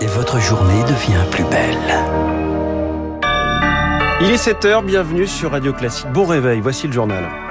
et votre journée devient plus belle. Il est 7h, bienvenue sur Radio Classique. Bon réveil, voici le journal.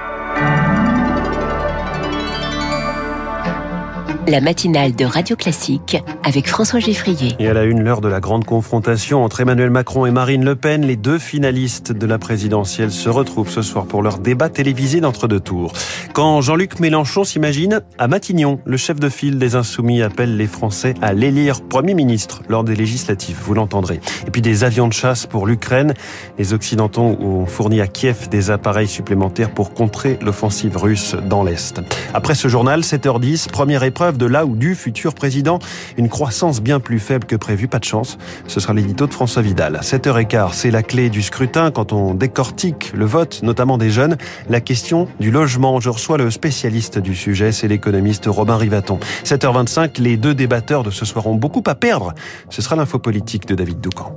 La matinale de Radio Classique avec François Geffrier. Et à la une, l'heure de la grande confrontation entre Emmanuel Macron et Marine Le Pen, les deux finalistes de la présidentielle se retrouvent ce soir pour leur débat télévisé d'entre-deux tours. Quand Jean-Luc Mélenchon s'imagine à Matignon, le chef de file des Insoumis appelle les Français à l'élire Premier ministre lors des législatives, vous l'entendrez. Et puis des avions de chasse pour l'Ukraine. Les Occidentaux ont fourni à Kiev des appareils supplémentaires pour contrer l'offensive russe dans l'Est. Après ce journal, 7h10, première épreuve de là ou du futur président. Une croissance bien plus faible que prévu, pas de chance. Ce sera l'édito de François Vidal. 7h15, c'est la clé du scrutin quand on décortique le vote, notamment des jeunes. La question du logement. Je reçois le spécialiste du sujet, c'est l'économiste Robin Rivaton. 7h25, les deux débatteurs de ce soir ont beaucoup à perdre. Ce sera l'info politique de David Doucan.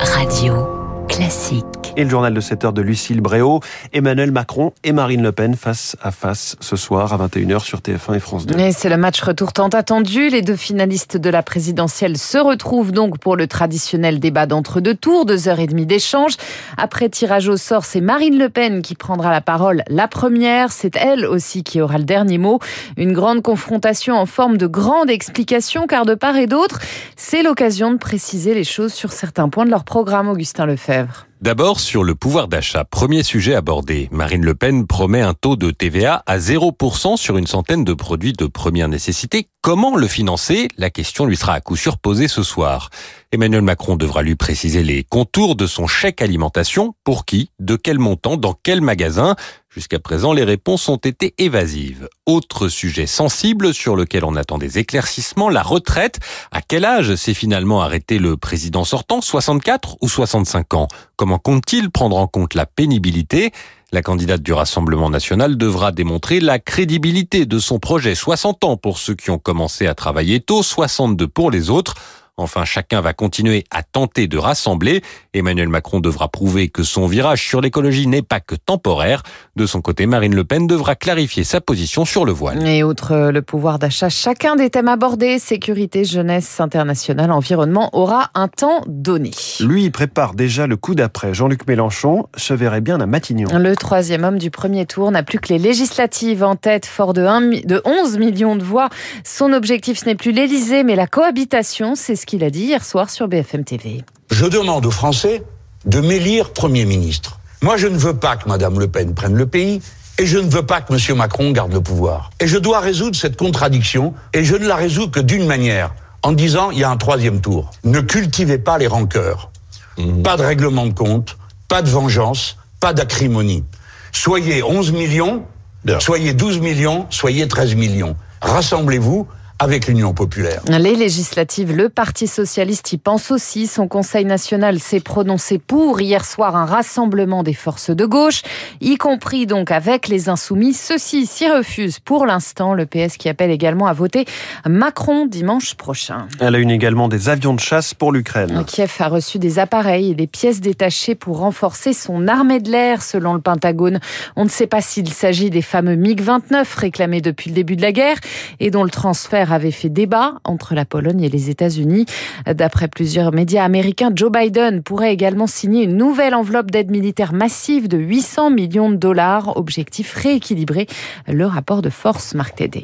Radio classique. Et le journal de 7 heures de Lucille Bréau, Emmanuel Macron et Marine Le Pen face à face ce soir à 21h sur TF1 et France 2. Et c'est le match retour tant attendu. Les deux finalistes de la présidentielle se retrouvent donc pour le traditionnel débat d'entre-deux tours, deux heures et demie d'échange. Après tirage au sort, c'est Marine Le Pen qui prendra la parole la première. C'est elle aussi qui aura le dernier mot. Une grande confrontation en forme de grande explication car de part et d'autre, c'est l'occasion de préciser les choses sur certains points de leur programme, Augustin Lefebvre. D'abord, sur le pouvoir d'achat, premier sujet abordé. Marine Le Pen promet un taux de TVA à 0% sur une centaine de produits de première nécessité. Comment le financer? La question lui sera à coup sûr posée ce soir. Emmanuel Macron devra lui préciser les contours de son chèque alimentation. Pour qui? De quel montant? Dans quel magasin? Jusqu'à présent, les réponses ont été évasives. Autre sujet sensible sur lequel on attend des éclaircissements, la retraite. À quel âge s'est finalement arrêté le président sortant 64 ou 65 ans? Comment compte-t-il prendre en compte la pénibilité? La candidate du Rassemblement national devra démontrer la crédibilité de son projet 60 ans pour ceux qui ont commencé à travailler tôt, 62 pour les autres. Enfin, chacun va continuer à tenter de rassembler. Emmanuel Macron devra prouver que son virage sur l'écologie n'est pas que temporaire. De son côté, Marine Le Pen devra clarifier sa position sur le voile. Et outre le pouvoir d'achat, chacun des thèmes abordés, sécurité, jeunesse, internationale, environnement, aura un temps donné. Lui, prépare déjà le coup d'après. Jean-Luc Mélenchon se verrait bien à Matignon. Le troisième homme du premier tour n'a plus que les législatives en tête, fort de, 1, de 11 millions de voix. Son objectif, ce n'est plus l'Élysée, mais la cohabitation. C'est ce qu'il a dit hier soir sur BFM TV. Je demande aux Français de m'élire Premier ministre. Moi, je ne veux pas que Mme Le Pen prenne le pays. Et je ne veux pas que M. Macron garde le pouvoir. Et je dois résoudre cette contradiction, et je ne la résous que d'une manière, en disant il y a un troisième tour. Ne cultivez pas les rancœurs. Mmh. Pas de règlement de compte, pas de vengeance, pas d'acrimonie. Soyez 11 millions, Bien. soyez 12 millions, soyez 13 millions. Rassemblez-vous, avec l'Union populaire. Les législatives, le Parti socialiste y pense aussi. Son Conseil national s'est prononcé pour hier soir un rassemblement des forces de gauche, y compris donc avec les insoumis. Ceux-ci s'y refusent pour l'instant. Le PS qui appelle également à voter Macron dimanche prochain. Elle a une également des avions de chasse pour l'Ukraine. Kiev a reçu des appareils et des pièces détachées pour renforcer son armée de l'air, selon le Pentagone. On ne sait pas s'il s'agit des fameux MiG-29 réclamés depuis le début de la guerre et dont le transfert avait fait débat entre la Pologne et les États-Unis. D'après plusieurs médias américains, Joe Biden pourrait également signer une nouvelle enveloppe d'aide militaire massive de 800 millions de dollars. Objectif rééquilibrer le rapport de force, Marc Tédé.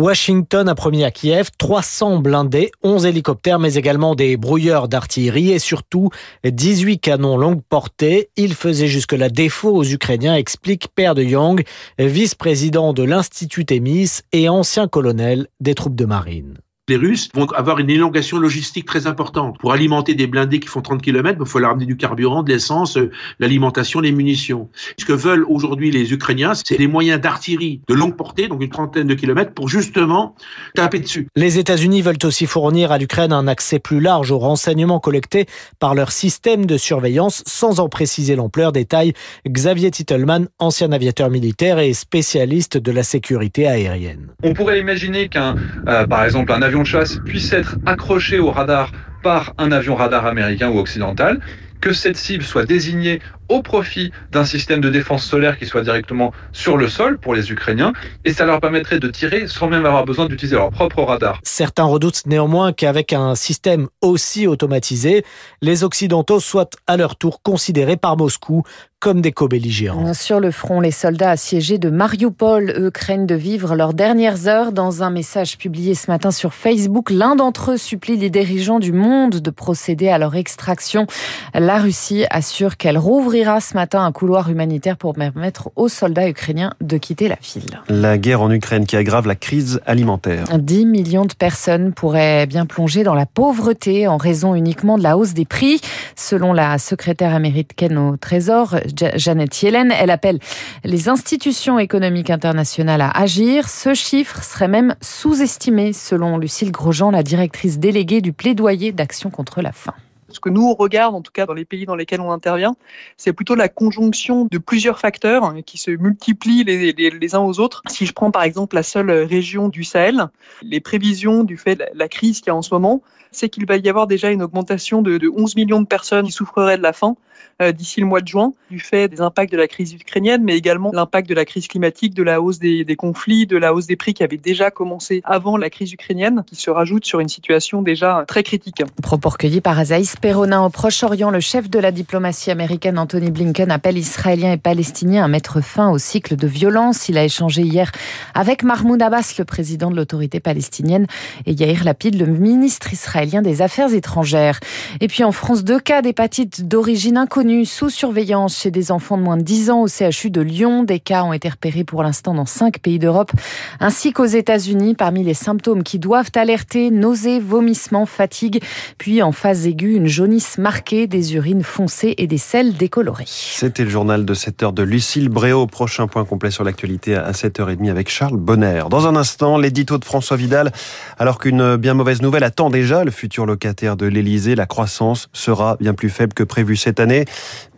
Washington a promis à Kiev 300 blindés, 11 hélicoptères, mais également des brouilleurs d'artillerie et surtout 18 canons longue portée. Il faisait jusque-là défaut aux Ukrainiens, explique Père de Young, vice-président de l'Institut Témis et ancien colonel des troupes de marine les Russes vont avoir une élongation logistique très importante. Pour alimenter des blindés qui font 30 km, il faut leur amener du carburant, de l'essence, euh, l'alimentation, les munitions. Ce que veulent aujourd'hui les Ukrainiens, c'est des moyens d'artillerie de longue portée, donc une trentaine de kilomètres, pour justement taper dessus. Les États-Unis veulent aussi fournir à l'Ukraine un accès plus large aux renseignements collectés par leur système de surveillance, sans en préciser l'ampleur. Détail Xavier Titelman, ancien aviateur militaire et spécialiste de la sécurité aérienne. On pourrait imaginer qu'un, euh, par exemple, un avion chasse puisse être accroché au radar par un avion radar américain ou occidental, que cette cible soit désignée au profit d'un système de défense solaire qui soit directement sur le sol pour les Ukrainiens et ça leur permettrait de tirer sans même avoir besoin d'utiliser leur propre radar. Certains redoutent néanmoins qu'avec un système aussi automatisé, les Occidentaux soient à leur tour considérés par Moscou comme des co-belligérants. Sur le front, les soldats assiégés de Mariupol, eux, craignent de vivre leurs dernières heures. Dans un message publié ce matin sur Facebook, l'un d'entre eux supplie les dirigeants du monde de procéder à leur extraction. La Russie assure qu'elle rouvrira ce matin un couloir humanitaire pour permettre aux soldats ukrainiens de quitter la ville. La guerre en Ukraine qui aggrave la crise alimentaire. 10 millions de personnes pourraient bien plonger dans la pauvreté en raison uniquement de la hausse des prix. Selon la secrétaire américaine au Trésor, Janet Yellen. Elle appelle les institutions économiques internationales à agir. Ce chiffre serait même sous-estimé, selon Lucille Grosjean, la directrice déléguée du plaidoyer d'action contre la faim. Ce que nous on regarde, en tout cas dans les pays dans lesquels on intervient, c'est plutôt la conjonction de plusieurs facteurs hein, qui se multiplient les, uns aux autres. Si je prends par exemple la seule région du Sahel, les prévisions du fait de la crise qu'il y a en ce moment, c'est qu'il va y avoir déjà une augmentation de, de 11 millions de personnes qui souffreraient de la faim euh, d'ici le mois de juin, du fait des impacts de la crise ukrainienne, mais également l'impact de la crise climatique, de la hausse des, des, conflits, de la hausse des prix qui avait déjà commencé avant la crise ukrainienne, qui se rajoute sur une situation déjà très critique. Propos recueillis par Azaïs Perronin au Proche-Orient, le chef de la diplomatie américaine Anthony Blinken appelle Israéliens et Palestiniens à mettre fin au cycle de violence. Il a échangé hier avec Mahmoud Abbas, le président de l'autorité palestinienne, et Yair Lapid, le ministre israélien des Affaires étrangères. Et puis en France, deux cas d'hépatite d'origine inconnue sous surveillance chez des enfants de moins de 10 ans au CHU de Lyon. Des cas ont été repérés pour l'instant dans cinq pays d'Europe, ainsi qu'aux États-Unis. Parmi les symptômes qui doivent alerter, nausées, vomissements, fatigue, puis en phase aiguë, une jaunisse marquée, des urines foncées et des selles décolorées. C'était le journal de 7 heures de Lucille Bréau. Prochain point complet sur l'actualité à 7h30 avec Charles Bonner. Dans un instant, l'édito de François Vidal. Alors qu'une bien mauvaise nouvelle attend déjà le futur locataire de l'Elysée, la croissance sera bien plus faible que prévu cette année.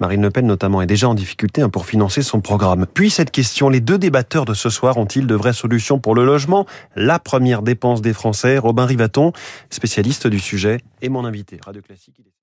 Marine Le Pen notamment est déjà en difficulté hein, pour financer son programme. Puis cette question, les deux débatteurs de ce soir ont-ils de vraies solutions pour le logement? La première dépense des Français, Robin Rivaton, spécialiste du sujet, est mon invité. Radio Classique. きです。